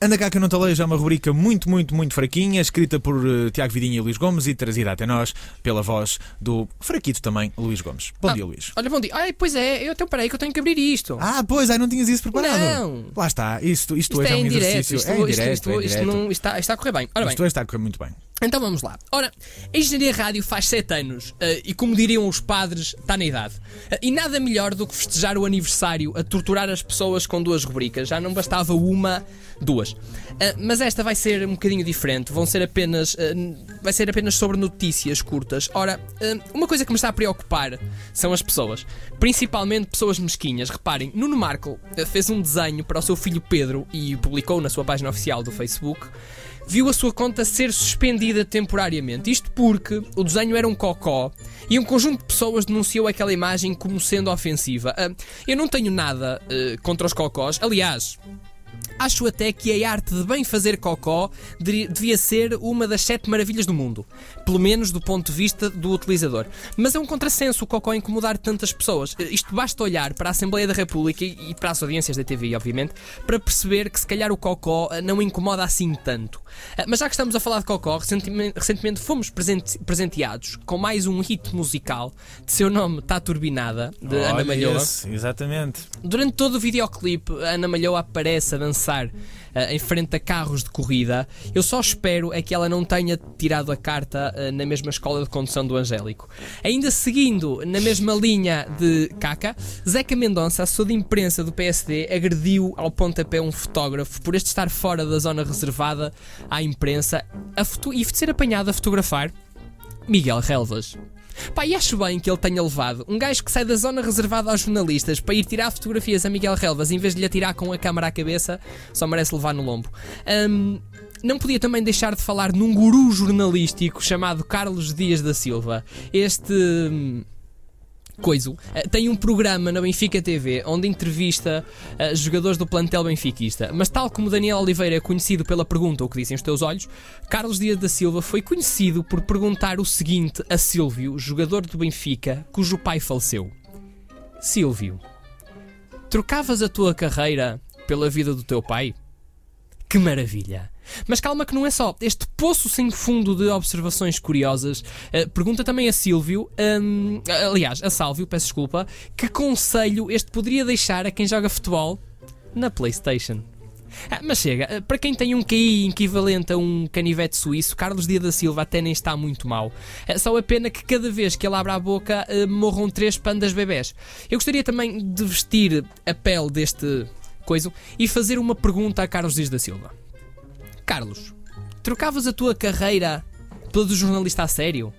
Anda cá que eu não te leio, é uma rubrica muito, muito, muito fraquinha, escrita por uh, Tiago Vidinha e Luís Gomes e trazida até nós pela voz do fraquito também, Luís Gomes. Bom Ah, dia, Luís. Olha, bom dia. Ai, pois é, eu então peraí que eu tenho que abrir isto. Ah, pois, ai, não tinhas isso preparado. Não. Lá está, isto, isto, isto hoje é, é um em direto. exercício. Isto, é em isto, isto, é em isto direto. não está, está a correr bem. Ora bem, Isto hoje está a correr muito bem. Então vamos lá. Ora, a Engenharia Rádio faz 7 anos eh, e, como diriam os padres, está na idade. Eh, e nada melhor do que festejar o aniversário a torturar as pessoas com duas rubricas. Já não bastava uma, duas. Eh, mas esta vai ser um bocadinho diferente. Vão ser apenas. vai ser apenas sobre notícias curtas. Ora, uma coisa que me está a preocupar são as pessoas. Principalmente pessoas mesquinhas. Reparem, Nuno Marco fez um desenho para o seu filho Pedro e publicou na sua página oficial do Facebook viu a sua conta ser suspendida temporariamente. Isto porque o desenho era um cocó e um conjunto de pessoas denunciou aquela imagem como sendo ofensiva. Ah, eu não tenho nada eh, contra os cocós. Aliás. Acho até que a arte de bem fazer cocó devia ser uma das sete maravilhas do mundo. Pelo menos do ponto de vista do utilizador. Mas é um contrassenso o cocó incomodar tantas pessoas. Isto basta olhar para a Assembleia da República e para as audiências da TV, obviamente, para perceber que se calhar o cocó eh, não incomoda assim tanto. Eh, Mas já que estamos a falar de cocó, recentemente, fomos presente- presenteados com mais um hit musical de seu nome Tá Turbinada, de Ana Olha Malhoa. esse, exatamente. Durante todo o videoclipe, Ana Malhoa aparece a dançar eh, em frente a carros de corrida. Eu só espero é que ela não tenha tirado a carta eh, na mesma escola de condução do Angélico. Ainda seguindo na mesma linha de Caca, Zeca Mendonça, assessor de imprensa do PSD, agrediu ao pontapé um fotógrafo por este estar fora da zona reservada à imprensa e ser apanhado a fotografar Miguel Relvas. Pá, e acho bem que ele tenha levado um gajo que sai da zona reservada aos jornalistas para ir tirar fotografias a Miguel Relvas em vez de lhe atirar com a câmara à cabeça, só merece levar no lombo. Ahm, não podia também deixar de falar num guru jornalístico chamado Carlos Dias da Silva. Este. Coiso, eh, tem um programa na Benfica TV onde entrevista eh, jogadores do plantel benfiquista. Mas, tal como Daniel Oliveira é conhecido pela pergunta O que dizem os teus olhos, Carlos Dias da Silva foi conhecido por perguntar o seguinte a Silvio, jogador do Benfica, cujo pai faleceu: Silvio, trocavas a tua carreira pela vida do teu pai? Que maravilha! Mas calma que não é só. Este poço sem fundo de observações curiosas eh, pergunta também a Silvio, hum, aliás, a Sálvio, peço desculpa, que conselho este poderia deixar a quem joga futebol na Playstation? Ah, mas chega, eh, para quem tem um QI equivalente a um canivete suíço, Carlos Dias da Silva até nem está muito mal. É só a pena que cada vez que ele abre a boca eh, morram três pandas bebés. Eu gostaria também de vestir a pele deste coisa e fazer uma pergunta a Carlos Dias da Silva. Carlos, trocavas a tua carreira pela do jornalista a sério?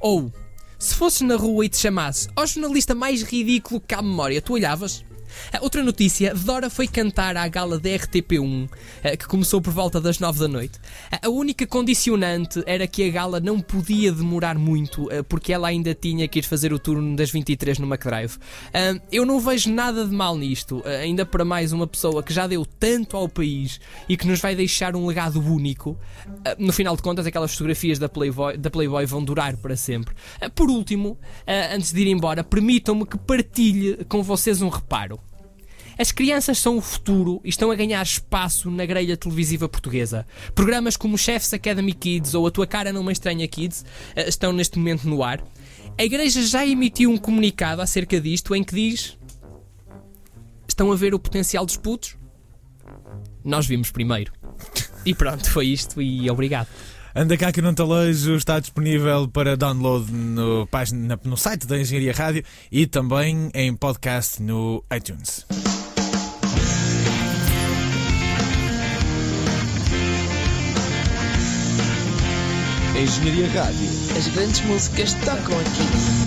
Ou, se fosses na rua e te chamasses ao jornalista mais ridículo que há memória, tu olhavas? Ah, Outra notícia, Dora foi cantar à gala da RTP1, eh, que começou por volta das 9 da noite. Ah, A única condicionante era que a gala não podia demorar muito, porque ela ainda tinha que ir fazer o turno das 23 no McDrive. Ah, Eu não vejo nada de mal nisto, ah, ainda para mais uma pessoa que já deu tanto ao país e que nos vai deixar um legado único. Ah, No final de contas, aquelas fotografias da Playboy, da Playboy vão durar para sempre. Ah, Por último, ah, antes de ir embora, permitam-me que partilhe com vocês um reparo. As crianças são o futuro e estão a ganhar espaço na grelha televisiva portuguesa. Programas como Chef's Academy Kids ou A Tua Cara Não Me Estranha Kids eh, estão neste momento no ar. A Igreja já emitiu um comunicado acerca disto em que diz: Estão a ver o potencial dos putos? Nós vimos primeiro. E pronto, foi isto e obrigado. Anda cá que não te lejo está disponível para download no, página, no site da Engenharia Rádio e também em podcast no iTunes. Engenharia Rádio. As grandes músicas tocam aqui.